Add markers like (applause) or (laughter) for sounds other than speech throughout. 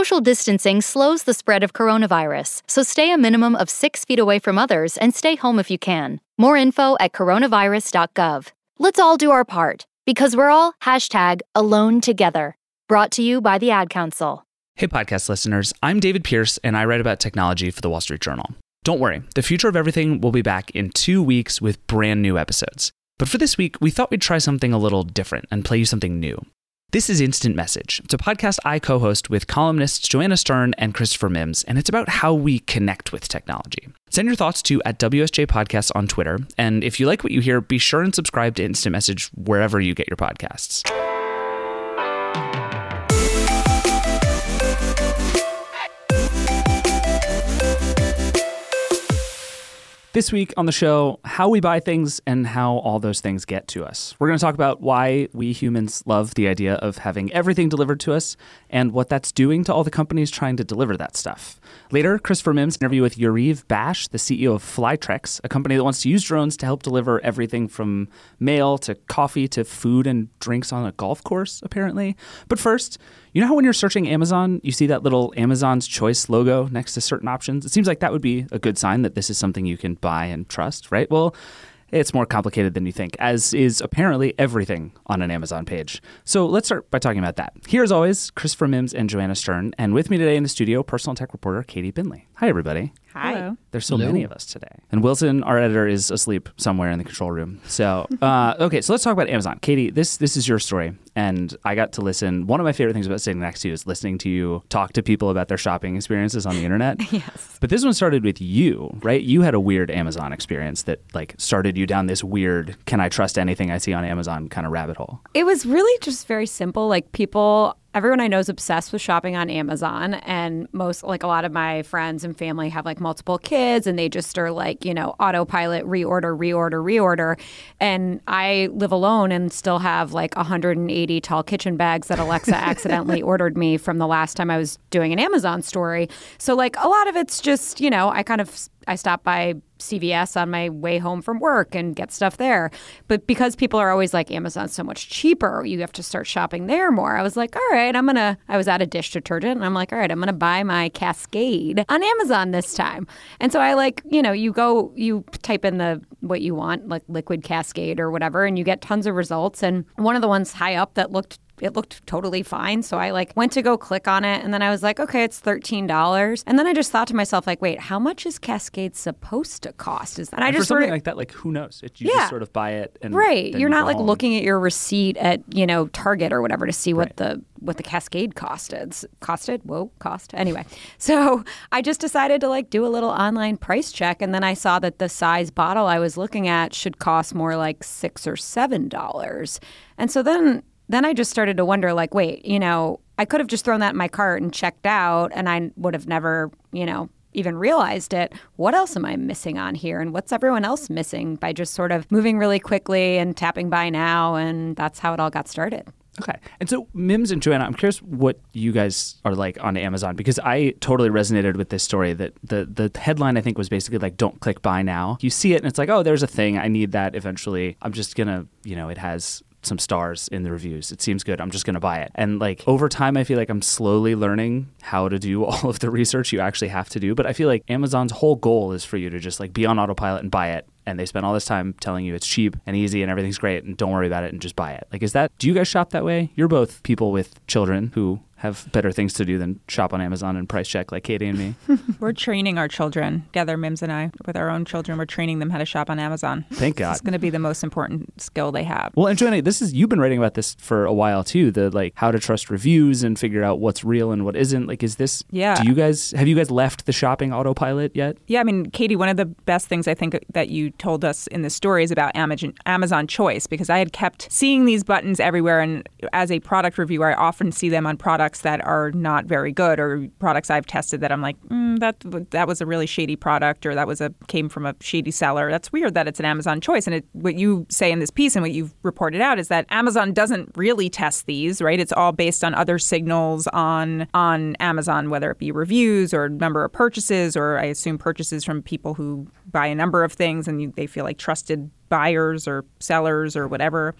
Social distancing slows the spread of coronavirus, so stay a minimum of six feet away from others and stay home if you can. More info at coronavirus.gov. Let's all do our part because we're all hashtag alone together. Brought to you by the Ad Council. Hey, podcast listeners, I'm David Pierce, and I write about technology for the Wall Street Journal. Don't worry, the future of everything will be back in two weeks with brand new episodes. But for this week, we thought we'd try something a little different and play you something new. This is Instant Message. It's a podcast I co host with columnists Joanna Stern and Christopher Mims, and it's about how we connect with technology. Send your thoughts to at WSJ Podcasts on Twitter. And if you like what you hear, be sure and subscribe to Instant Message wherever you get your podcasts. This week on the show, how we buy things and how all those things get to us. We're going to talk about why we humans love the idea of having everything delivered to us and what that's doing to all the companies trying to deliver that stuff. Later, Christopher Mims interview with Yariv Bash, the CEO of Flytrex, a company that wants to use drones to help deliver everything from mail to coffee to food and drinks on a golf course, apparently. But first, you know how when you're searching Amazon, you see that little Amazon's Choice logo next to certain options? It seems like that would be a good sign that this is something you can buy and trust, right? Well, it's more complicated than you think, as is apparently everything on an Amazon page. So let's start by talking about that. Here, as always, Christopher Mims and Joanna Stern, and with me today in the studio, personal tech reporter Katie Bindley. Hi, everybody. Hi. Hello. There's so Hello. many of us today. And Wilson, our editor, is asleep somewhere in the control room. So, (laughs) uh, okay, so let's talk about Amazon. Katie, this this is your story, and I got to listen. One of my favorite things about sitting next to you is listening to you talk to people about their shopping experiences on the internet. (laughs) Yes. But this one started with you, right? You had a weird Amazon experience that like started you down this weird "can I trust anything I see on Amazon" kind of rabbit hole. It was really just very simple. Like people, everyone I know is obsessed with shopping on Amazon, and most, like a lot of my friends and family have like multiple kids, and they just are like, you know, autopilot, reorder, reorder, reorder. And I live alone and still have like 180 tall kitchen bags that Alexa (laughs) accidentally ordered me from the last time I was doing an Amazon story. So like a lot of it's just, you know, I kind of I stop by CVS on my way home from work and get stuff there. But because people are always like Amazon's so much cheaper, you have to start shopping there more. I was like, all right, I'm gonna. I was out of dish detergent, and I'm like, all right, I'm gonna buy my Cascade on Amazon this time. And so I like, you know, you go, you type in the what you want, like liquid Cascade or whatever, and you get tons of results. And one of the ones high up that looked it looked totally fine. So I like went to go click on it and then I was like, okay, it's $13. And then I just thought to myself, like, wait, how much is Cascade supposed to cost? Is and I just for something sort of- like that, like who knows? It, you Yeah. just sort of buy it, and Right. You're you not like home. looking at your receipt at, you know, Target or whatever to see what Right. the what the Cascade costed. Costed? Whoa, cost. Anyway. (laughs) So I just decided to like do a little online price check and then I saw that the size bottle I was looking at should cost more like six or seven dollars. And so then then I just started to wonder like, wait, you know, I could have just thrown that in my cart and checked out and I would have never, you know, even realized it. What else am I missing on here? And what's everyone else missing by just sort of moving really quickly and tapping buy now? And that's how it all got started. Okay. And so, Mims and Joanna, I'm curious what you guys are like on Amazon because I totally resonated with this story. That the the headline I think was basically like, "Don't click buy now." You see it, and it's like, "Oh, there's a thing. I need that eventually. I'm just gonna, you know, it has." Some stars in the reviews. It seems good. I'm just going to buy it. And like over time I feel like I'm slowly learning how to do (laughs) all of the research you actually have to do, but I feel like Amazon's whole goal is for you to just like be on autopilot and buy it and they spend all this time telling you it's cheap and easy and everything's great and don't worry about it and just buy it. Like, is that, do you guys shop that way? You're both people with children who have better things to do than shop on Amazon and price check like Katie and me. (laughs) We're training our children, together, Mims and I, with our own children. We're training them how to shop on Amazon. Thank God. It's going to be the most important skill they have. Well, and Joanna, this is you've been writing about this for a while too. The like how to trust reviews and figure out what's real and what isn't. Like, is this? Yeah. Do you guys have you guys left the shopping autopilot yet? Yeah, I mean, Katie, one of the best things I think that you told us in this story is about Amazon, Amazon Choice because I had kept seeing these buttons everywhere. And as a product reviewer, I often see them on products that are not very good or products I've tested that I'm like, mm, that that was a really shady product or that was a came from a shady seller. That's weird that it's an Amazon Choice. And it, what you say in this piece and what you've reported out is that Amazon doesn't really test these, right? It's all based on other signals on on Amazon, whether it be reviews or number of purchases, or I assume purchases from people who buy a number of things and they feel like trusted buyers or sellers or whatever.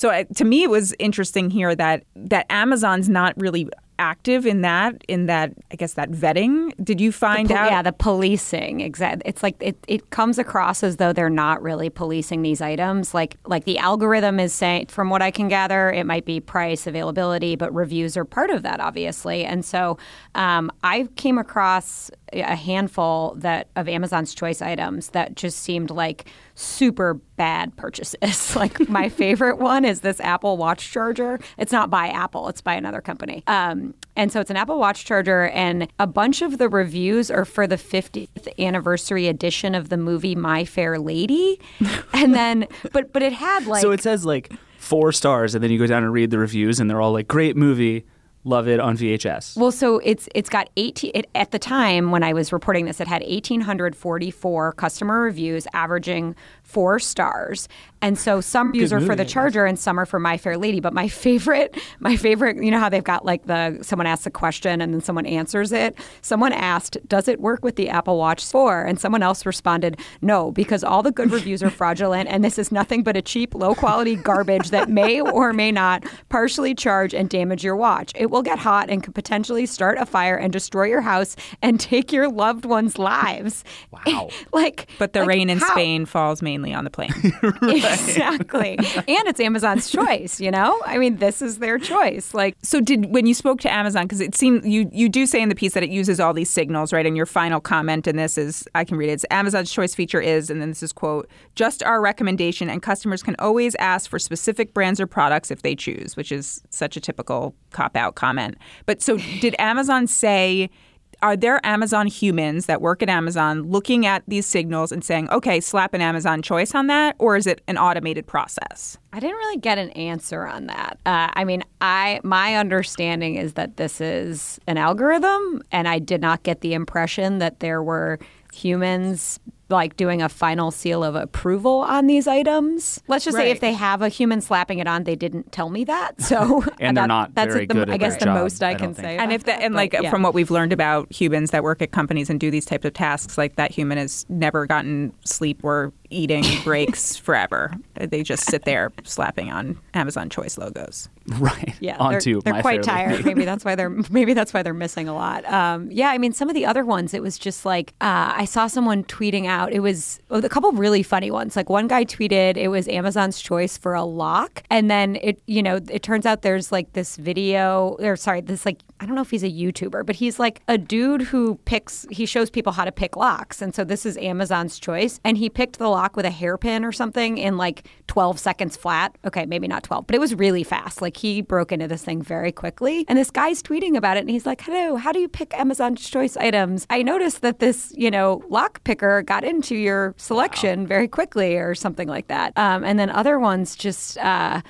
So uh, to me, it was interesting here that that Amazon's not really active in that in that I guess that vetting? Did you find pol- out? Yeah, the policing. Exactly. It's like it, it comes across as though they're not really policing these items. Like like the algorithm is saying, from what I can gather, it might be price, availability, but reviews are part of that, obviously. And so um, I came across a handful that of Amazon's choice items that just seemed like super bad purchases. (laughs) like my (laughs) favorite one is this Apple Watch charger. It's not by Apple; it's by another company. Um, and so it's an Apple Watch charger, and a bunch of the reviews are for the 50th anniversary edition of the movie My Fair Lady. (laughs) and then, but but it had like so it says like four stars, and then you go down and read the reviews, and they're all like, "Great movie, love it on VHS." Well, so it's it's got 18 it, at the time when I was reporting this, it had 1844 customer reviews, averaging four stars. And so some reviews are for the Charger and some are for My Fair Lady. But my favorite, (laughs) my favorite, you know how they've got like the someone asks a question and then someone answers it. Someone asked, "Does it work with the Apple Watch 4?" And someone else responded, "No, because all the good reviews are fraudulent, and this is nothing but a cheap, low quality garbage that may or may not partially charge and damage your watch. It will get hot and could potentially start a fire and destroy your house and take your loved ones' lives." Wow. (laughs) like, but the like, rain in how? Spain falls mainly on the plain. (laughs) exactly. and it's Amazon's choice, you know? I mean, this is their choice. Like, So did when you spoke to Amazon because it seemed you you do say in the piece that it uses all these signals right and your final comment in this is I can read it it's Amazon's choice feature is and then this is quote just our recommendation and customers can always ask for specific brands or products if they choose which is such a typical cop out comment but so did Amazon say are there Amazon humans that work at Amazon looking at these signals and saying, okay, slap an Amazon choice on that? Or is it an automated process? I didn't really get an answer on that. Uh, I mean, I my understanding is that this is an algorithm, and I did not get the impression that there were humans like doing a final seal of approval on these items. Let's just say Right. if they have a human slapping it on, they didn't tell me that. (laughs) So And they're that- not that's very the, good I guess their the job, most I, I can don't think. say. and about if that, and but like yeah. from what we've learned about humans that work at companies and do these types of tasks like that human has never gotten sleep or eating (laughs) breaks forever they just sit there slapping on amazon choice logos right. Yeah, Onto they're, they're quite tired. (laughs) Maybe that's why they're maybe that's why they're missing a lot. Um, yeah, I mean, some of the other ones, it was just like uh, I saw someone tweeting out. It was a couple really funny ones. Like one guy tweeted, it was Amazon's choice for a lock, and then it you know it turns out there's like this video or sorry this like I don't know if he's a YouTuber, but he's like a dude who picks he shows people how to pick locks, and so this is Amazon's choice, and he picked the lock with a hairpin or something in like 12 seconds flat. Okay, maybe not 12, but it was really fast. Like he broke into this thing very quickly. And this guy's tweeting about it and he's like, Hello, how do you pick Amazon's choice items? I noticed that this, you know, lock picker got into your selection very quickly or something like that. Um, and then other ones just, uh,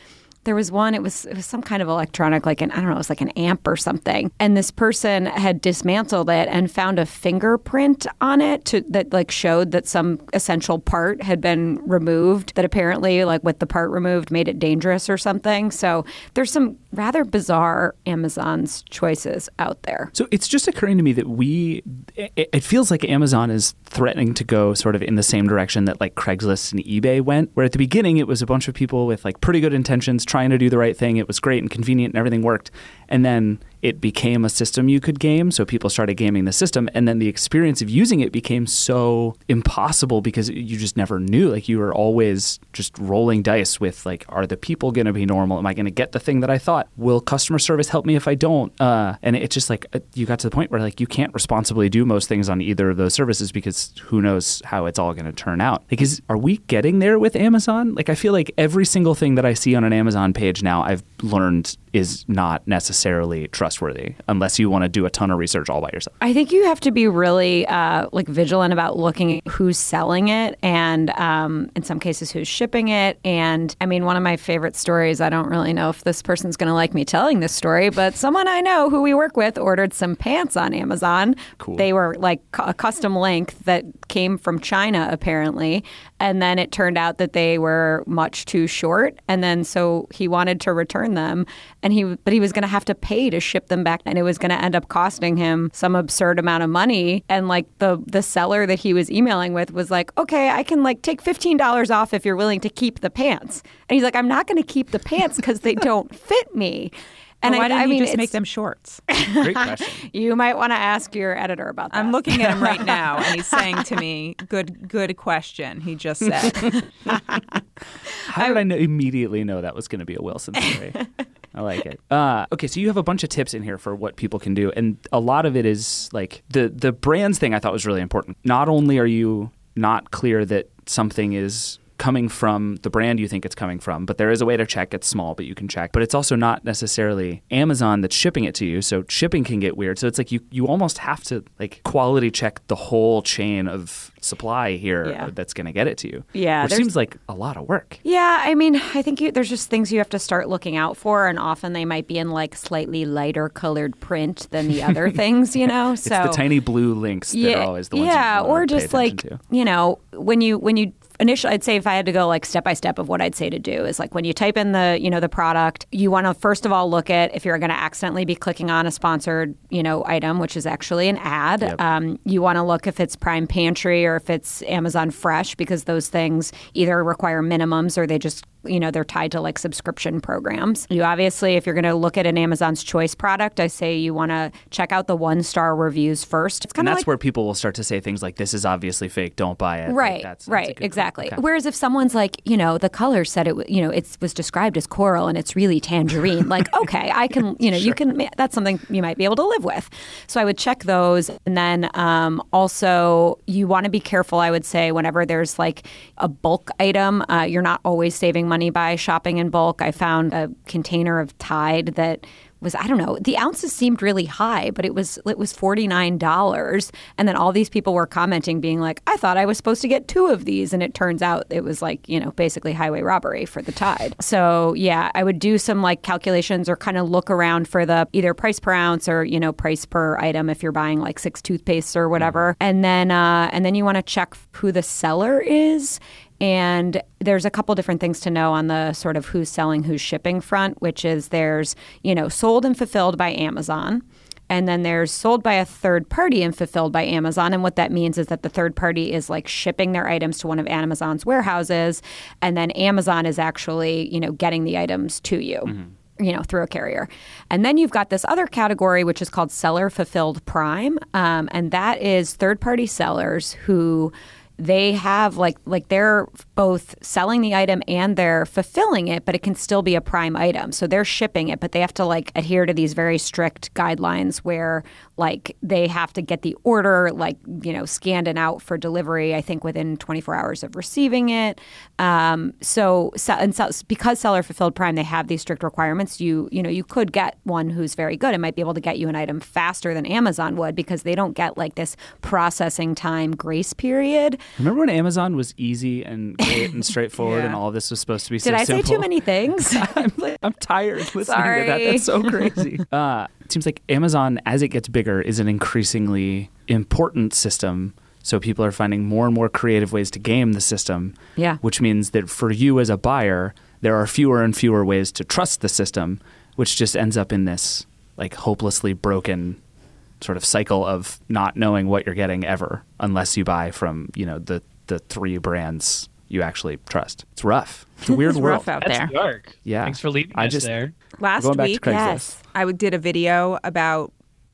there was one it was it was some kind of electronic like an i don't know it was like an amp or something. And this person had dismantled it and found a fingerprint on it to, that like showed that some essential part had been removed that apparently like with the part removed made it dangerous or something. So there's some rather bizarre amazon's choices out there. So it's just occurring to me that we, it, it feels like Amazon is threatening to go sort of in the same direction that like Craigslist and eBay went, where at the beginning it was a bunch of people with like pretty good intentions trying to do the right thing. It was great and convenient and everything worked. And then it became a system you could game. So people started gaming the system. And then the experience of using it became so impossible because you just never knew. Like you were always just rolling dice with like, are the people going to be normal? Am I going to get the thing that I thought? Will customer service help me if I don't? Uh, and it's just like uh, you got to the point where like you can't responsibly do most things on either of those services because who knows how it's all going to turn out. Like, is are we getting there with Amazon? Like, I feel like every single thing that I see on an Amazon page now, I've learned is not necessarily trustworthy unless you want to do a ton of research all by yourself. I think you have to be really uh, like vigilant about looking at who's selling it, and um, in some cases who's shipping it. And I mean, one of my favorite stories. I don't really know if this person's going to like me telling this story, but someone I know who we work with ordered some pants on Amazon. Cool. They were like a custom length that came from China apparently, and then it turned out that they were much too short, and then so he wanted to return them, and he but he was going to have to pay to ship them back, and it was going to end up costing him some absurd amount of money, and like the the seller that he was emailing with was like, okay, I can like take fifteen dollars off if you're willing to keep the pants, and he's like, I'm not going to keep the pants because they don't (laughs) fit me. And why I, didn't I you mean, just make them shorts? (laughs) Great question. You might want to ask your editor about that. I'm looking at him right (laughs) now, and he's saying to me, "Good, good question." He just said, How did I know, immediately know that was going to be a Wilson story? I like it. Uh, okay, so you have a bunch of tips in here for what people can do, and a lot of it is like the the brands thing. I thought was really important. Not only are you not clear that something is coming from the brand you think it's coming from, but there is a way to check. It's small, but you can check. But it's also not necessarily Amazon that's shipping it to you, so shipping can get weird. So it's like you you almost have to like quality check the whole chain of supply here Yeah. that's going to get it to you. Yeah, which seems like a lot of work. Yeah, I mean, I think you, there's just things you have to start looking out for, and often they might be in like slightly lighter colored print than the other (laughs) things, you know. It's so the tiny blue links that are always the ones yeah, you or just like to. you know when you when you initially I'd say if I had to go like step by step of what I'd say to do is like when you type in the you know the product you want to first of all look at if you're going to accidentally be clicking on a sponsored you know item which is actually an ad Yep. um, you want to look if it's Prime Pantry or if it's Amazon Fresh because those things either require minimums or they just you know they're tied to like subscription programs you obviously if you're going to look at an amazon's choice product i say you want to check out the one star reviews first it's And kind of that's like where people will start to say things like, "This is obviously fake. Don't buy it." Right, that's, that's right, call. exactly. Okay. Whereas if someone's like, you know, the color said it, you know, it was described as coral and it's really tangerine, like, (laughs) okay, I can, you know, you can, that's something you might be able to live with. So I would check those. And then um, also, you want to be careful, I would say, whenever there's like a bulk item, uh, you're not always saving money by shopping in bulk. I found a container of Tide that was I don't know the ounces seemed really high, but it was it was forty nine dollars, and then all these people were commenting, being like, "I thought I was supposed to get two of these," and it turns out it was like you know basically highway robbery for the Tide. So yeah, I would do some like calculations or kind of look around for the either price per ounce or you know price per item if you're buying like six toothpastes or whatever, and then uh, and then you want to check who the seller is. And there's a couple different things to know on the sort of who's selling, who's shipping front, which is there's, you know, sold and fulfilled by Amazon. And then there's sold by a third party and fulfilled by Amazon. And what that means is that the third party is like shipping their items to one of Amazon's warehouses. And then Amazon is actually, you know, getting the items to you you know, through a carrier. And then you've got this other category, which is called seller fulfilled prime. Um, and that is third party sellers who they have like like they're both selling the item and they're fulfilling it but it can still be a prime item. So they're shipping it but they have to like adhere to these very strict guidelines where like they have to get the order like you know scanned and out for delivery i think within 24 hours of receiving it. Um, so, and so because seller fulfilled prime they have these strict requirements you you know you could get one who's very good and might be able to get you an item faster than amazon would because they don't get like this processing time grace period. Remember when Amazon was easy and and straightforward, Yeah. and all of this was supposed to be did so i simple? say too many things (laughs) I'm, like, I'm tired listening to that. That's so crazy. (laughs) Uh, it seems like Amazon, as it gets bigger, is an increasingly important system. So people are finding more and more creative ways to game the system. Yeah. Which means that for you as a buyer, there are fewer and fewer ways to trust the system, which just ends up in this like hopelessly broken sort of cycle of not knowing what you're getting ever unless you buy from, you know, the the three brands you actually trust. It's rough. It's a weird It's world. rough out That's there. dark. Yeah. Thanks for leaving I us just- there. Last Going back to week, Yes. I did a video about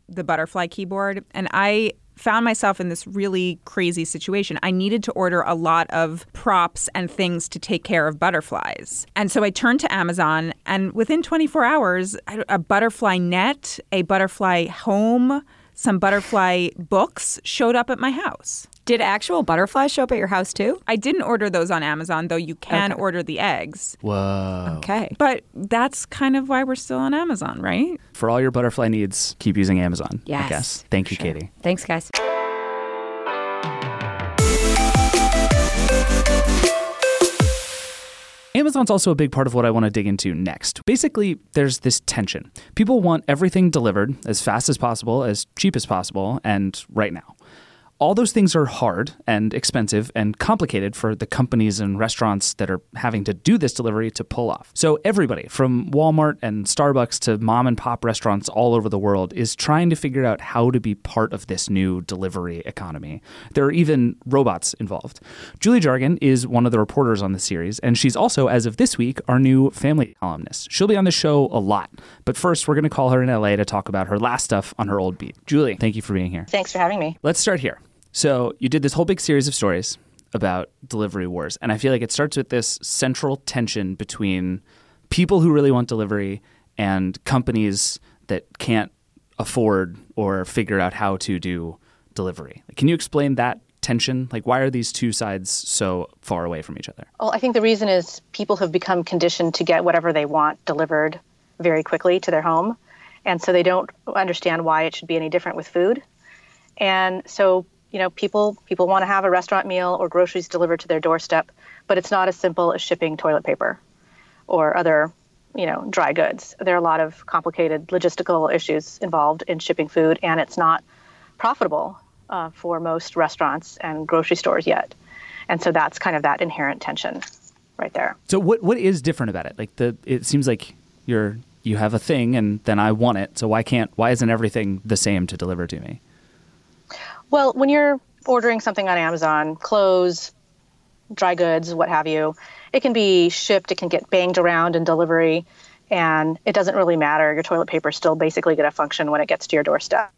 the butterfly keyboard, and I found myself in this really crazy situation. I needed to order a lot of props and things to take care of butterflies. And so I turned to Amazon, and within 24 hours, a butterfly net, a butterfly home, some butterfly books showed up at my house. did actual butterflies show up at your house too I didn't order those on Amazon, though you can Okay. order the eggs. Whoa. okay But that's kind of why we're still on Amazon, right? For all your butterfly needs, keep using Amazon. I Yes, guess. Thank you, Sure. Katie. thanks guys Amazon's also a big part of what I want to dig into next. Basically, there's this tension. People want everything delivered as fast as possible, as cheap as possible, and right now. All those things are hard and expensive and complicated for the companies and restaurants that are having to do this delivery to pull off. So, everybody from Walmart and Starbucks to mom and pop restaurants all over the world is trying to figure out how to be part of this new delivery economy. There are even robots involved. Julie Jargon is one of the reporters on the series, and she's also, as of this week, our new family columnist. She'll be on the show a lot, but first, we're going to call her in LA to talk about her last stuff on her old beat. Julie, thank you for being here. Thanks for having me. Let's start here. So you did this whole big series of stories about delivery wars, and I feel like it starts with this central tension between people who really want delivery and companies that can't afford or figure out how to do delivery. Can you explain that tension? Like, why are these two sides so far away from each other? Well, I think the reason is people have become conditioned to get whatever they want delivered very quickly to their home. And so they don't understand why it should be any different with food. And so you know, people people want to have a restaurant meal or groceries delivered to their doorstep, but it's not as simple as shipping toilet paper or other, you know, dry goods. There are a lot of complicated logistical issues involved in shipping food, and it's not profitable uh, for most restaurants and grocery stores yet. And so that's kind of that inherent tension right there. So what what is different about it? Like the it seems like you're you have a thing and then I want it. So why can't why isn't everything the same to deliver to me? Well, when you're ordering something on Amazon, clothes, dry goods, what have you, it can be shipped, it can get banged around in delivery, and it doesn't really matter. Your toilet paper is still basically going to function when it gets to your doorstep.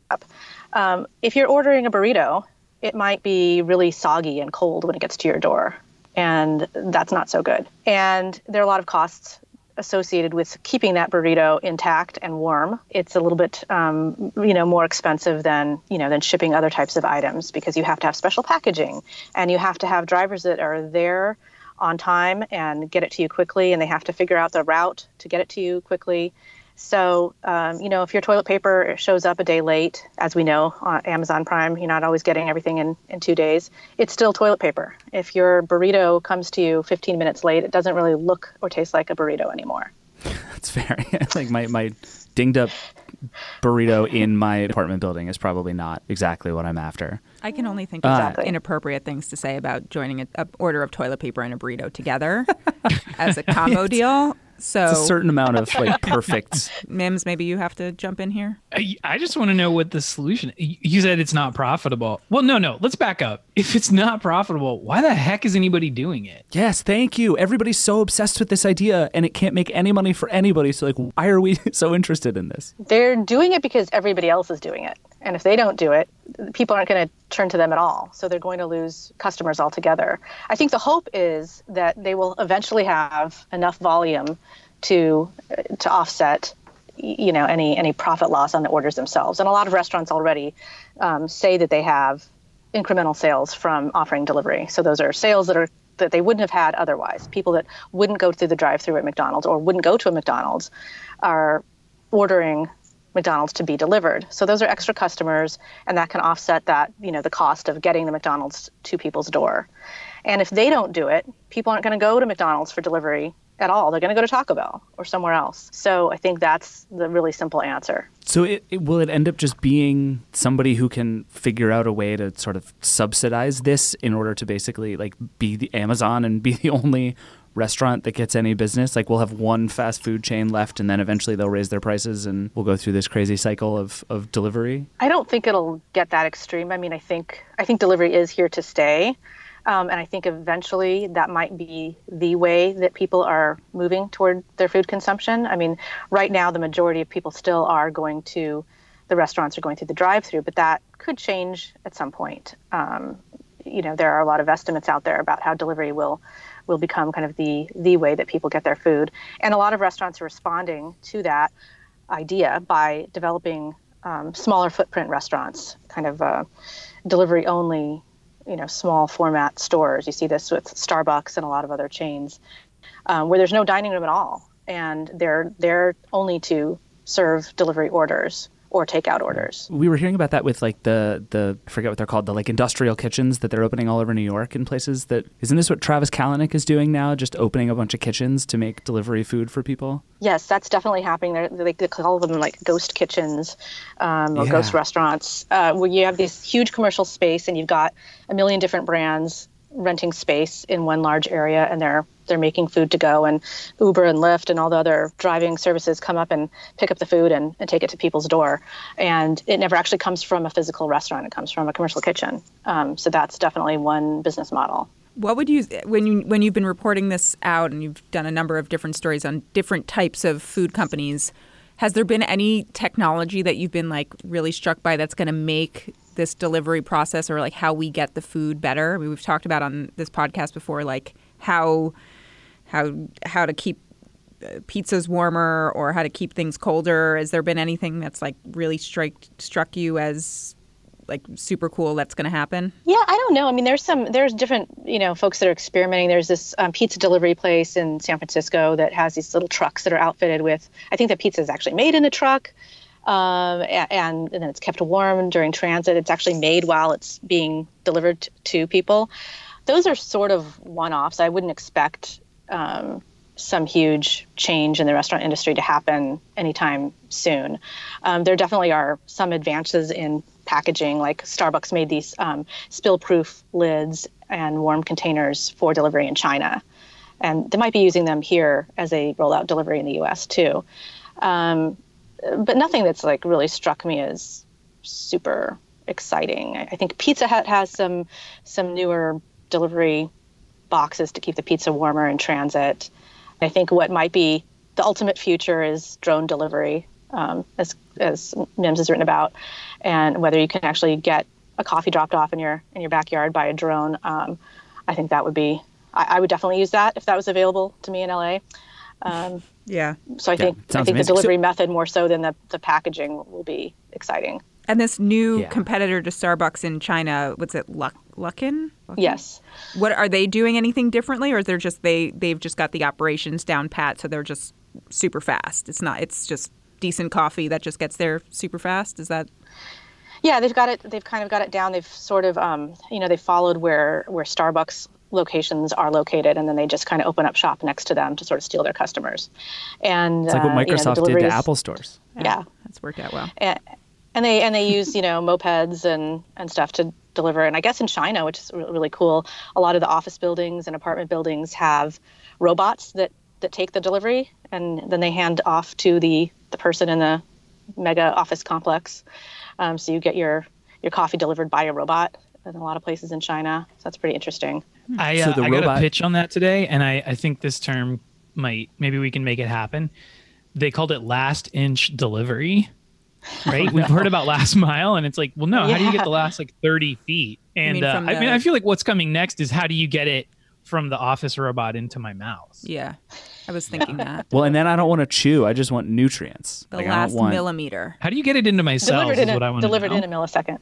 Um, if you're ordering a burrito, it might be really soggy and cold when it gets to your door, and that's not so good. And there are a lot of costs associated with keeping that burrito intact and warm. It's a little bit, um, you know, more expensive than you know than shipping other types of items because you have to have special packaging and you have to have drivers that are there on time and get it to you quickly, and they have to figure out the route to get it to you quickly. So, um, you know, if your toilet paper shows up a day late, as we know on Amazon Prime, you're not always getting everything in, in two days, it's still toilet paper. If your burrito comes to you 15 minutes late, it doesn't really look or taste like a burrito anymore. That's fair. (laughs) like my, my dinged up burrito in my apartment building is probably not exactly what I'm after. I can only think of exactly. inappropriate things to say about joining an order of toilet paper and a burrito together (laughs) as a combo deal. So it's a certain amount of like (laughs) perfect. Mims, maybe you have to jump in here. I, I just want to know what the solution. You said it's not profitable. Well, no, no. Let's back up. (laughs) If it's not profitable, why the heck is anybody doing it? Yes, thank you. Everybody's so obsessed with this idea, and it can't make any money for anybody. So, like, why are we (laughs) so interested in this? They're doing it because everybody else is doing it. And if they don't do it, people aren't going to turn to them at all. So they're going to lose customers altogether. I think the hope is that they will eventually have enough volume to to offset you know any any profit loss on the orders themselves. And a lot of restaurants already um, say that they have incremental sales from offering delivery. So those are sales that are that they wouldn't have had otherwise. People that wouldn't go through the drive-through at McDonald's or wouldn't go to a McDonald's are ordering McDonald's to be delivered. So those are extra customers, and that can offset that, you know, the cost of getting the McDonald's to people's door. And if they don't do it, people aren't going to go to McDonald's for delivery at all. They're going to go to Taco Bell or somewhere else. So I think that's the really simple answer. So it, it, will it end up just being somebody who can figure out a way to sort of subsidize this in order to basically like be the Amazon and be the (laughs) only restaurant that gets any business. Like we'll have one fast food chain left, and then eventually they'll raise their prices, and we'll go through this crazy cycle of, of delivery. I don't think it'll get that extreme. I mean, I think I think delivery is here to stay. Um, and I think eventually that might be the way that people are moving toward their food consumption. I mean, right now, the majority of people still are going to the restaurants are going through the drive through, but that could change at some point. Um, you know, there are a lot of estimates out there about how delivery will will become kind of the the way that people get their food. And a lot of restaurants are responding to that idea by developing um, smaller footprint restaurants, kind of uh, delivery only, you know, small format stores. You see this with Starbucks and a lot of other chains, um, where there's no dining room at all, and they're they're only to serve delivery orders or takeout orders. We were hearing about that with like the the I forget what they're called the like industrial kitchens that they're opening all over New York in places that isn't this what Travis Kalanick is doing now? Just opening a bunch of kitchens to make delivery food for people. Yes, that's definitely happening. They're, they, they call them like ghost kitchens um, or Yeah. ghost restaurants, uh, where you have this huge commercial space and you've got a million different brands renting space in one large area, and they're they're making food to go. And Uber and Lyft and all the other driving services come up and pick up the food and, and take it to people's door. And it never actually comes from a physical restaurant; it comes from a commercial kitchen. Um, so that's definitely one business model. What would you when you when you've been reporting this out and you've done a number of different stories on different types of food companies? Has there been any technology that you've been like really struck by that's going to make this delivery process or like how we get the food better? I mean, we've talked about on this podcast before, like how how how to keep uh, pizzas warmer or how to keep things colder. Has there been anything that's like really struck struck you as like super cool that's going to happen? Yeah, I don't know. I mean, there's some there's different you know folks that are experimenting. There's this um, pizza delivery place in San Francisco that has these little trucks that are outfitted with. I think the pizza is actually made in the truck, um, and, and then it's kept warm during transit. It's actually made while it's being delivered to people. Those are sort of one-offs. I wouldn't expect um, some huge change in the restaurant industry to happen anytime soon. Um, there definitely are some advances in packaging, like Starbucks made these um, spill-proof lids and warm containers for delivery in China, and they might be using them here as a rollout delivery in the U.S. too. Um, but nothing that's like really struck me as super exciting. I I think Pizza Hut has some some newer delivery boxes to keep the pizza warmer in transit. I think what might be the ultimate future is drone delivery, um, as as Mims has written about, and whether you can actually get a coffee dropped off in your in your backyard by a drone. Um, I think that would be. I, I would definitely use that if that was available to me in LA. Um, Yeah. so I think I think amazing. the delivery So- method more so than the, the packaging will be exciting. And this new Yeah. competitor to Starbucks in China, what's it, Luck, Luckin? Luckin? Yes. What are they doing anything differently, or is they're just they they've just got the operations down pat, so they're just super fast? It's not. It's just decent coffee that just gets there super fast. Is that? Yeah, they've got it. They've kind of got it down. They've sort of, um, you know, they followed where where Starbucks locations are located, and then they just kind of open up shop next to them to sort of steal their customers. And It's like what uh, you know, Microsoft did to Apple stores. Yeah, That's worked out well. and, and they and they use you know mopeds and and stuff to deliver. And I guess in China, which is really cool, a lot of the office buildings and apartment buildings have robots that that take the delivery, and then they hand off to the the person in the mega office complex. Um, so you get your your coffee delivered by a robot in a lot of places in China. So that's pretty interesting. I, So uh, the I got robot- a pitch on that today, and I, I think this term might maybe we can make it happen. They called it last inch delivery, (laughs) right? We've heard about last mile, and it's like, well, no, how do you get the last like thirty feet? And mean uh, from I mean, I feel like what's coming next is how do you get it from the office robot into my mouth? Yeah, I was thinking that Well, and then I don't want to chew. I just want nutrients. the Like, I last don't want, millimeter. How do you get it into my cells? delivered in Is a, what I want delivered to know. in a millisecond.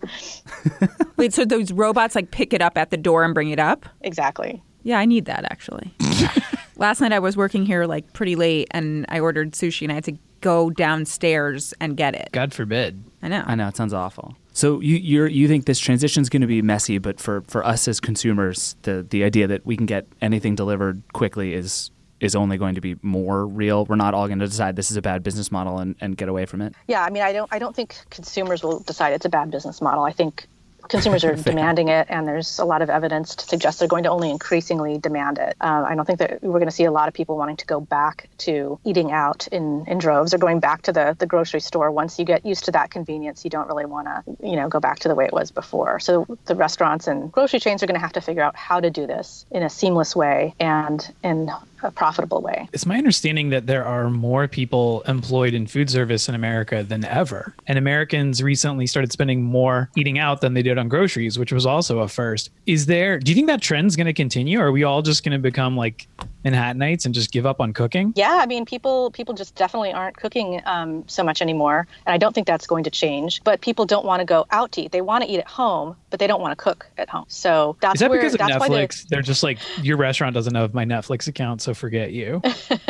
(laughs) Wait, so those robots like pick it up at the door and bring it up? Exactly. Yeah, I need that actually. (laughs) Last night I was working here like pretty late, and I ordered sushi, and I had to go downstairs and get it. God forbid. I know. I know it sounds awful. So you you're, you think this transition is going to be messy, but for, for us as consumers, the the idea that we can get anything delivered quickly is is only going to be more real. We're not all going to decide this is a bad business model and, and get away from it. Yeah, I mean, I don't, I don't think consumers will decide it's a bad business model. I think consumers are (laughs) demanding it, and there's a lot of evidence to suggest they're going to only increasingly demand it. Um, I don't think that we're going to see a lot of people wanting to go back to eating out in, in droves or going back to the, the grocery store. Once you get used to that convenience, you don't really want to, you know, go back to the way it was before. So the restaurants and grocery chains are going to have to figure out how to do this in a seamless way and in a profitable way. It's my understanding that there are more people employed in food service in America than ever. And Americans recently started spending more eating out than they did on groceries, which was also a first. Is there, do you think that trend's going to continue? Or are we all just going to become like Manhattanites and just give up on cooking? Yeah, I mean, people people just definitely aren't cooking um, so much anymore, and I don't think that's going to change. But people don't want to go out to eat; they want to eat at home, but they don't want to cook at home. So that's Is that where because of that's why they're- Netflix? They're just like, your restaurant doesn't have my Netflix account, so forget you.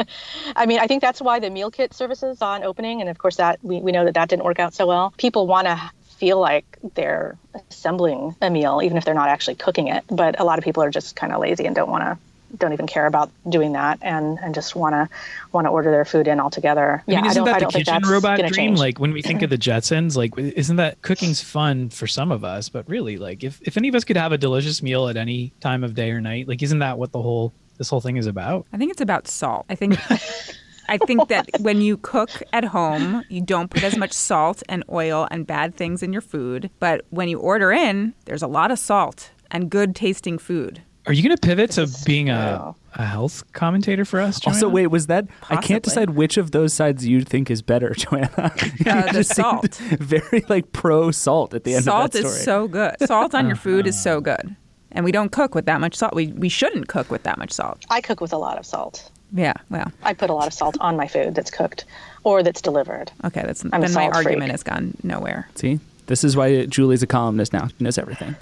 (laughs) I mean, I think that's why the meal kit services on opening, and of course that we, we know that that didn't work out so well. People want to feel like they're assembling a meal, even if they're not actually cooking it. But a lot of people are just kind of lazy and don't want to don't even care about doing that and, and just want to want to order their food in altogether. I mean, yeah, isn't I don't, that I the kitchen robot dream? change. Like when we think of the Jetsons, like isn't that cooking's fun for some of us? But really, like if, if any of us could have a delicious meal at any time of day or night, like isn't that what the whole this whole thing is about? I think it's about salt. I think (laughs) I think that when you cook at home, you don't put as much salt and oil and bad things in your food. But when you order in, there's a lot of salt and good tasting food. Are you going to pivot to being a, a health commentator for us? Also, Joanna? wait, was that? I can't decide which of those sides you think is better, (laughs) Joanna. You Uh, the salt. Very like pro salt at the end Salt of that story. is so good. Salt on your food is so good. And we don't cook with that much salt. We, we shouldn't cook with that much salt. I cook with a lot of salt. Yeah, well, I put a lot of salt on my food that's cooked or that's delivered. okay, that's a then my salt freak. argument has gone nowhere. See, this is why Julie's a columnist now. She knows everything.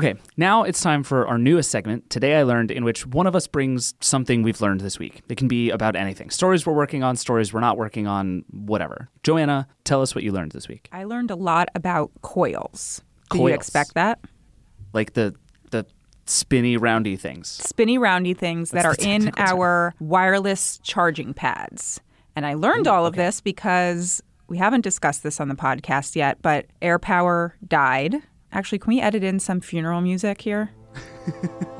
Okay, now it's time for our newest segment, Today I Learned, in which one of us brings something we've learned this week. It can be about anything stories we're working on, stories we're not working on, whatever. Joanna, tell us what you learned this week. I learned a lot about coils. Do you expect that? Like the the spinny roundy things. spinny roundy things that are in term? our wireless charging pads. And I learned all of this because we haven't discussed this on the podcast yet, but AirPower died. Actually, can we edit in some funeral music here? (laughs)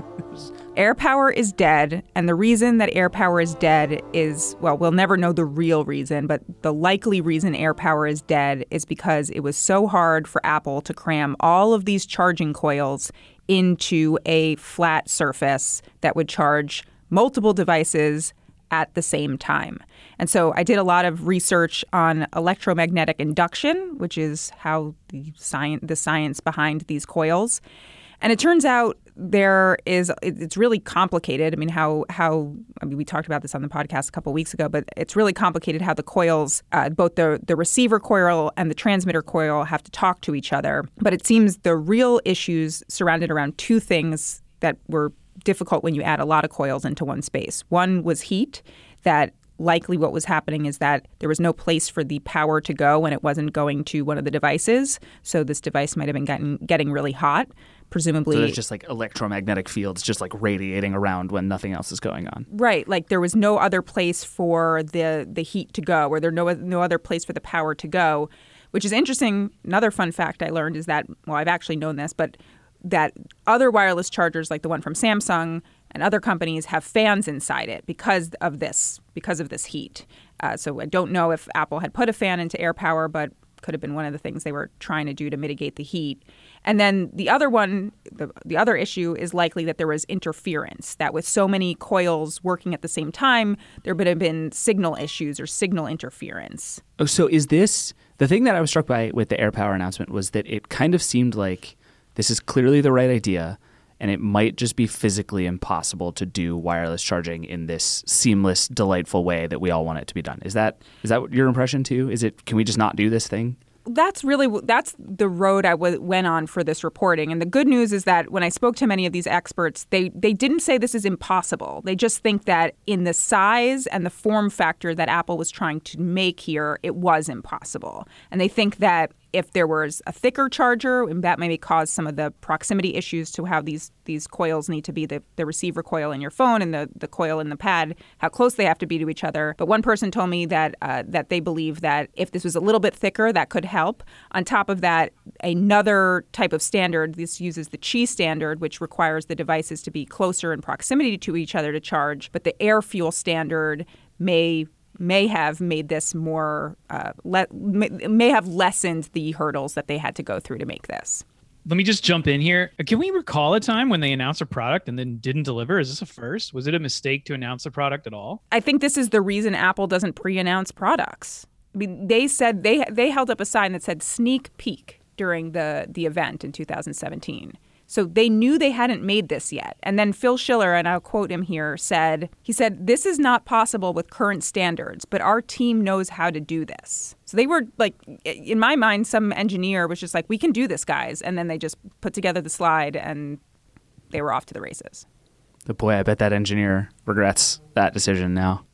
AirPower is dead, and the reason that AirPower is dead is well, we'll never know the real reason, but the likely reason AirPower is dead is because it was so hard for Apple to cram all of these charging coils into a flat surface that would charge multiple devices at the same time. And so I did a lot of research on electromagnetic induction, which is how the science the science behind these coils. And it turns out there is it's really complicated. I mean, how how I mean, we talked about this on the podcast a couple weeks ago, but it's really complicated how the coils, uh, both the the receiver coil and the transmitter coil, have to talk to each other. But it seems the real issues surrounded around two things that were difficult when you add a lot of coils into one space. One was heat that likely what was happening is that there was no place for the power to go when it wasn't going to one of the devices. So this device might have been getting getting really hot. Presumably, So there's just like electromagnetic fields just like radiating around when nothing else is going on. Right, like there was no other place for the the heat to go, or there no no other place for the power to go, which is interesting. Another fun fact I learned is that well, I've actually known this, but that other wireless chargers, like the one from Samsung and other companies, have fans inside it because of this because of this heat. Uh, so I don't know if Apple had put a fan into AirPower, but could have been one of the things they were trying to do to mitigate the heat. And then the other one, the, the other issue is likely that there was interference, that with so many coils working at the same time, there would have been signal issues or signal interference. Oh, so is this the thing that I was struck by with the AirPower announcement was that it kind of seemed like this is clearly the right idea, and it might just be physically impossible to do wireless charging in this seamless, delightful way that we all want it to be done. Is that is that your impression too? Is it can we just not do this thing? that's really that's the road I w- went on for this reporting. And the good news is that when I spoke to many of these experts, they they didn't say this is impossible. They just think that in the size and the form factor that Apple was trying to make here, it was impossible. And they think that if there was a thicker charger, and that maybe caused some of the proximity issues to how these these coils need to be the, the receiver coil in your phone and the, the coil in the pad, how close they have to be to each other. But one person told me that uh, that they believe that if this was a little bit thicker, that could help. On top of that, another type of standard, this uses the Qi standard, which requires the devices to be closer in proximity to each other to charge. But the AirFuel standard may may have made this more uh, le- may, may have lessened the hurdles that they had to go through to make this. Let me just jump in here. Can we recall a time when they announced a product and then didn't deliver? Is this a first? Was it a mistake to announce a product at all? I think this is the reason Apple doesn't pre-announce products. I mean, they said they they held up a sign that said "sneak peek" during the the event in 2017. So they knew they hadn't made this yet. And then Phil Schiller, and I'll quote him here, said, he said, This is not possible with current standards, but our team knows how to do this. So they were like, in my mind, some engineer was just like, we can do this, guys. And then they just put together the slide and they were off to the races. But boy, I bet that engineer regrets that decision now.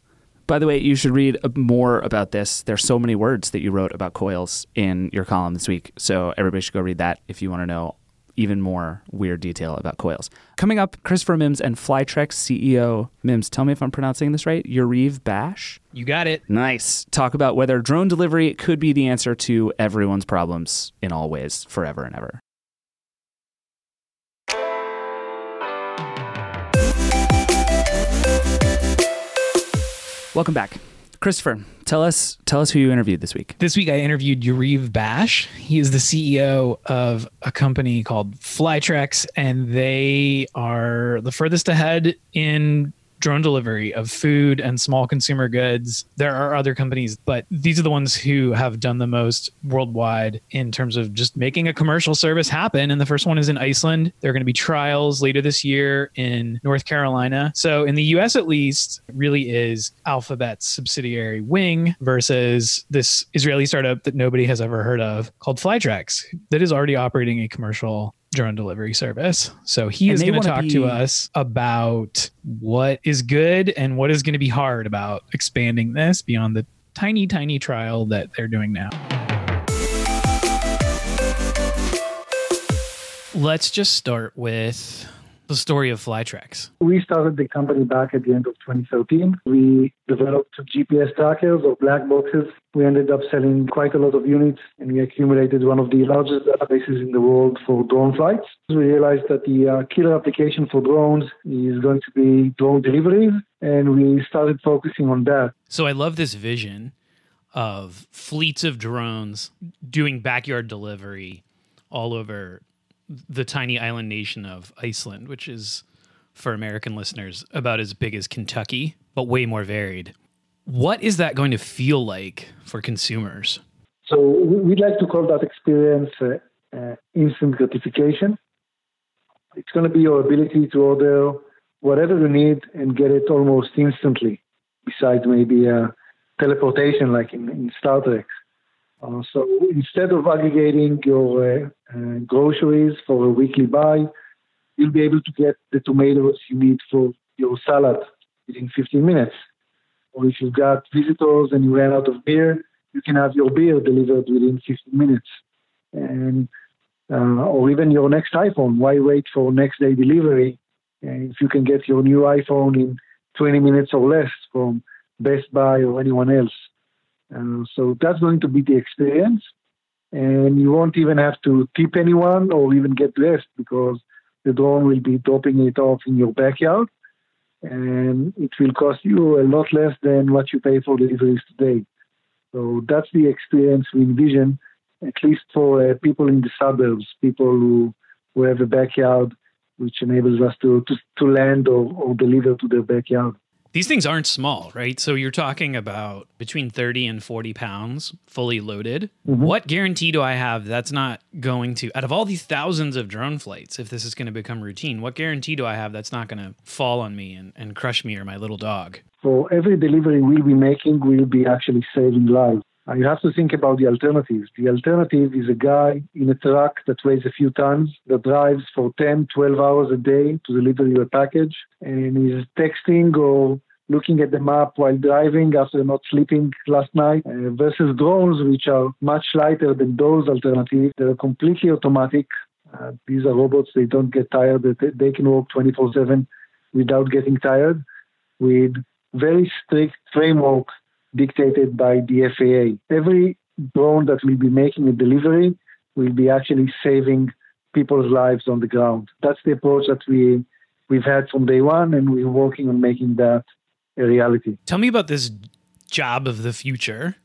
By the way, you should read uh, more about this. There's so many words that you wrote about coils in your column this week. So everybody should go read that if you want to know even more weird detail about coils. Coming up, Christopher Mims and Flytrex CEO Mims. Tell me if I'm pronouncing this right. Yariv Bash. You got it. Nice. Talk about whether drone delivery could be the answer to everyone's problems in all ways, forever and ever. Welcome back. Christopher, tell us tell us who you interviewed this week. This week I interviewed Yariv Bash. He is the CEO of a company called Flytrex, and they are the furthest ahead in drone delivery of food and small consumer goods. There are other companies, but these are the ones who have done the most worldwide in terms of just making a commercial service happen. And the first one is in Iceland. There are going to be trials later this year in North Carolina. So in the US at least, really is Alphabet's subsidiary Wing versus this Israeli startup that nobody has ever heard of called Flytrex that is already operating a commercial drone delivery service. So he And is going to talk to us about what is good and what is going to be hard about expanding this beyond the tiny, tiny trial that they're doing now. Let's just start with the story of Flytrex. We started the company back at the end of 2013. We developed GPS trackers or black boxes. We ended up selling quite a lot of units and we accumulated one of the largest databases in the world for drone flights. We realized that the uh, killer application for drones is going to be drone deliveries and we started focusing on that. So I love this vision of fleets of drones doing backyard delivery all over the tiny island nation of Iceland, which is for American listeners about as big as Kentucky, but way more varied. What is that going to feel like for consumers? So we- we'd like to call that experience uh, uh, instant gratification. It's going to be your ability to order whatever you need and get it almost instantly, besides maybe uh, teleportation like in, in Star Trek. Uh, so instead of aggregating your uh, uh, groceries for a weekly buy, you'll be able to get the tomatoes you need for your salad within 15 minutes. Or if you've got visitors and you ran out of beer, you can have your beer delivered within 15 minutes. And uh, or even your next iPhone. Why wait for next day delivery? If you can get your new iPhone in 20 minutes or less from Best Buy or anyone else. Uh, so that's going to be the experience. And you won't even have to tip anyone or even get dressed because the drone will be dropping it off in your backyard. And it will cost you a lot less than what you pay for deliveries today. So that's the experience we envision, at least for uh, people in the suburbs, people who, who have a backyard, which enables us to, to, to land or, or deliver to their backyard. These things aren't small, right? So you're talking about between 30 and 40 pounds fully loaded. Mm-hmm. What guarantee do I have that's not going to, out of all these thousands of drone flights, if this is going to become routine, what guarantee do I have that's not going to fall on me and, and crush me or my little dog? For every delivery we'll be making, we'll be actually saving lives. Uh, You have to think about the alternatives. The alternative is a guy in a truck that weighs a few tons that drives for 10, 12 hours a day to deliver you a package and is texting or looking at the map while driving after not sleeping last night uh, versus drones, which are much lighter than those alternatives. They're completely automatic. Uh, these are robots. They don't get tired. They, can work 24 7 without getting tired with very strict framework dictated by the FAA. Every drone that we'll be making a delivery will be actually saving people's lives on the ground. That's the approach that we we've had from day one, and we're working on making that a reality. Tell me about this job of the future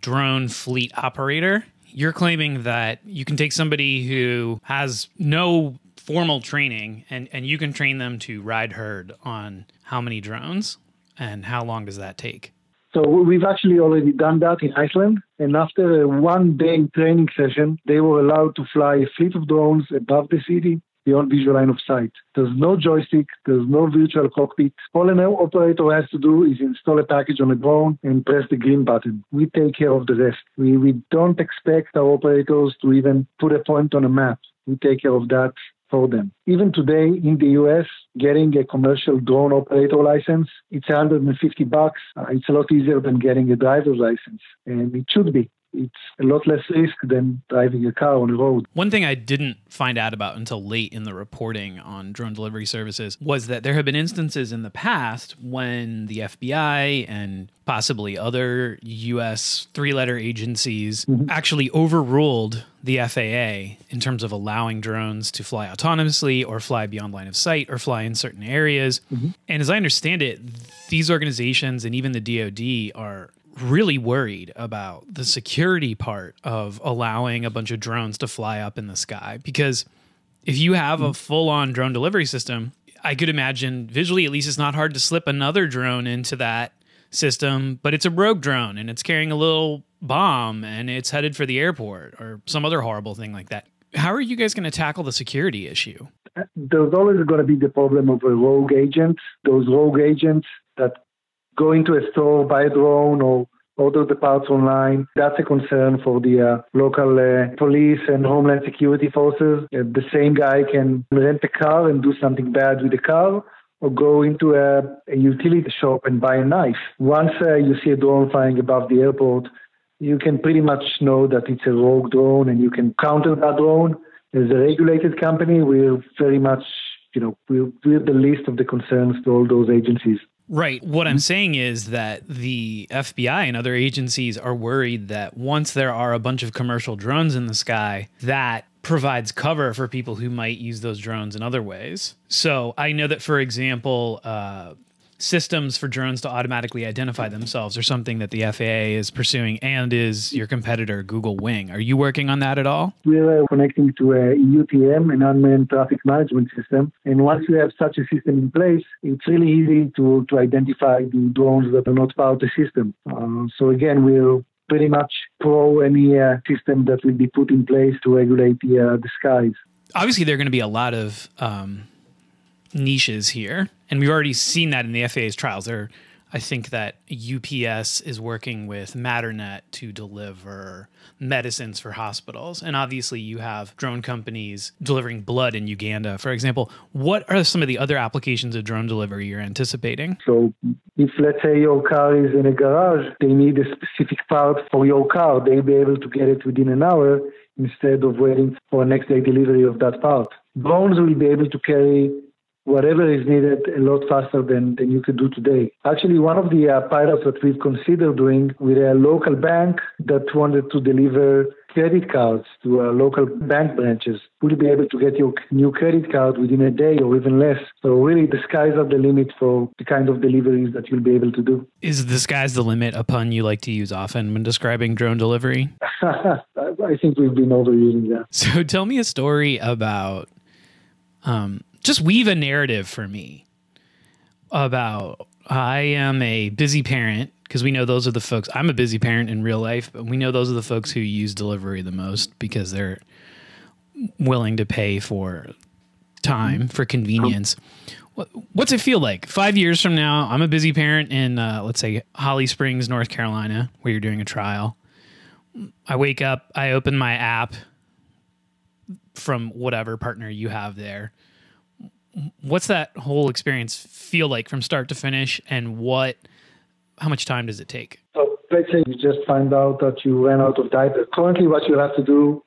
drone fleet operator. You're claiming that you can take somebody who has no formal training and, and you can train them to ride herd on how many drones and how long does that take? So we've actually already done that in Iceland. And after a one day training session, they were allowed to fly a fleet of drones above the city beyond visual line of sight. There's no joystick, there's no virtual cockpit. All an operator has to do is install a package on a drone and press the green button. We take care of the rest. We, we don't expect our operators to even put a point on a map. We take care of that for them. Even today in the US, getting a commercial drone operator license, it's 150 bucks. Uh, it's a lot easier than getting a driver's license, and it should be it's a lot less risk than driving a car on the road. One thing I didn't find out about until late in the reporting on drone delivery services was that there have been instances in the past when the FBI and possibly other US three letter agencies mm-hmm. actually overruled the FAA in terms of allowing drones to fly autonomously or fly beyond line of sight or fly in certain areas. Mm-hmm. And as I understand it, these organizations and even the DoD are really worried about the security part of allowing a bunch of drones to fly up in the sky because if you have a full on drone delivery system, I could imagine visually at least it's not hard to slip another drone into that system, but it's a rogue drone and it's carrying a little bomb and it's headed for the airport or some other horrible thing like that. How are you guys going to tackle the security issue? There's always going to be the problem of a rogue agent. Those rogue agents that go into a store, buy a drone, or order the parts online. That's a concern for the uh, local uh, police and homeland security forces. Uh, the same guy can rent a car and do something bad with the car. Or go into a, a utility shop and buy a knife. Once uh, you see a drone flying above the airport, you can pretty much know that it's a rogue drone and you can counter that drone. As a regulated company, we're very much, you know, we're, we're the least of the concerns to all those agencies. Right. What I'm saying is that the FBI and other agencies are worried that once there are a bunch of commercial drones in the sky, that provides cover for people who might use those drones in other ways. So I know that, for example, uh, systems for drones to automatically identify themselves or something that the FAA is pursuing and is your competitor Google Wing. Are you working on that at all? We're uh, connecting to a UTM, an unmanned traffic management system, and once you have such a system in place, it's really easy to, to identify the drones that are not part of the system. Uh, so again, we're pretty much pro any uh, system that will be put in place to regulate the, uh, the skies. Obviously, there are going to be a lot of um, niches here, and we've already seen that in the FAA's trials. There, I think that UPS is working with Matternet to deliver medicines for hospitals, and obviously you have drone companies delivering blood in Uganda, for example. What are some of the other applications of drone delivery you're anticipating? So, if let's say your car is in a garage, they need a specific part for your car. They'll be able to get it within an hour instead of waiting for next day delivery of that part. Drones will be able to carry whatever is needed a lot faster than, than you could do today. Actually, one of the uh, pilots that we've considered doing with a local bank that wanted to deliver credit cards to uh, local bank branches will be able to get your new credit card within a day or even less. So really, the skies are the limit for the kind of deliveries that you'll be able to do. Is the sky's the limit a pun you like to use often when describing drone delivery? (laughs) I think we've been overusing that. So tell me a story about um, just weave a narrative for me about I am a busy parent because we know those are the folks. I'm a busy parent in real life, but we know those are the folks who use delivery the most because they're willing to pay for time for convenience. What's it feel like five years from now? I'm a busy parent in, uh, let's say, Holly Springs, North Carolina, where you're doing a trial. I wake up, I open my app from whatever partner you have there what's that whole experience feel like from start to finish? And what how much time does it take? So you just find out that you ran out of diapers. Currently what you have to do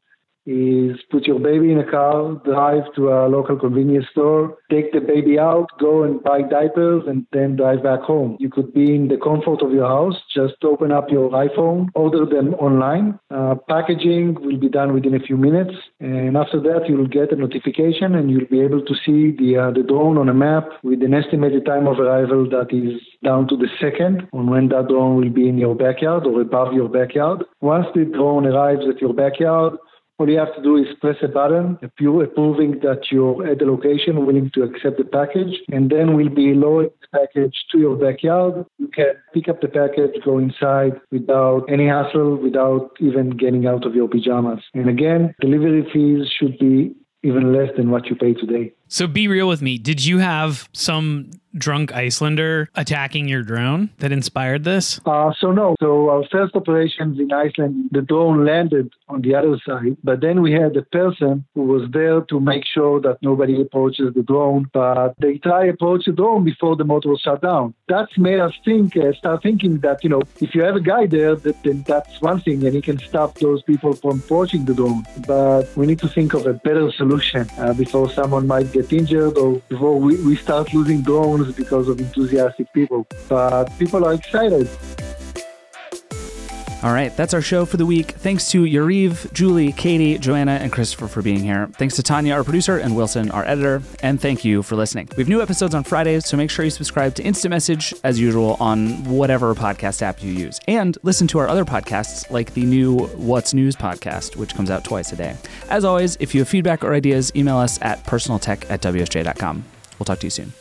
is put your baby in a car, drive to a local convenience store, take the baby out, go and buy diapers, and then drive back home. You could be in the comfort of your house, just open up your iPhone, order them online. Uh, packaging will be done within a few minutes, and after that, you'll get a notification and you'll be able to see the uh, the drone on a map with an estimated time of arrival that is down to the second on when that drone will be in your backyard or above your backyard. Once the drone arrives at your backyard, all you have to do is press a button, approving that you're at the location, willing to accept the package, and then we'll be lowering the package to your backyard. You can pick up the package, go inside without any hassle, without even getting out of your pajamas. And again, delivery fees should be even less than what you pay today. So be real with me. Did you have some drunk Icelander attacking your drone that inspired this? Uh, so no. So our first operations in Iceland, the drone landed on the other side, but then we had a person who was there to make sure that nobody approaches the drone. But they try to approach the drone before the motor was shut down. That's made us think, uh, start thinking that you know, if you have a guy there, that, then that's one thing, and he can stop those people from approaching the drone. But we need to think of a better solution uh, before someone might get get injured or before we, we start losing drones because of enthusiastic people. But people are excited. All right, that's our show for the week. Thanks to Yariv, Julie, Katie, Joanna, and Christopher for being here. Thanks to Tanya, our producer, and Wilson, our editor. And thank you for listening. We have new episodes on Fridays, so make sure you subscribe to Instant Message as usual on whatever podcast app you use. And listen to our other podcasts, like the new What's News podcast, which comes out twice a day. As always, if you have feedback or ideas, email us at personaltech at wsj.com. We'll talk to you soon.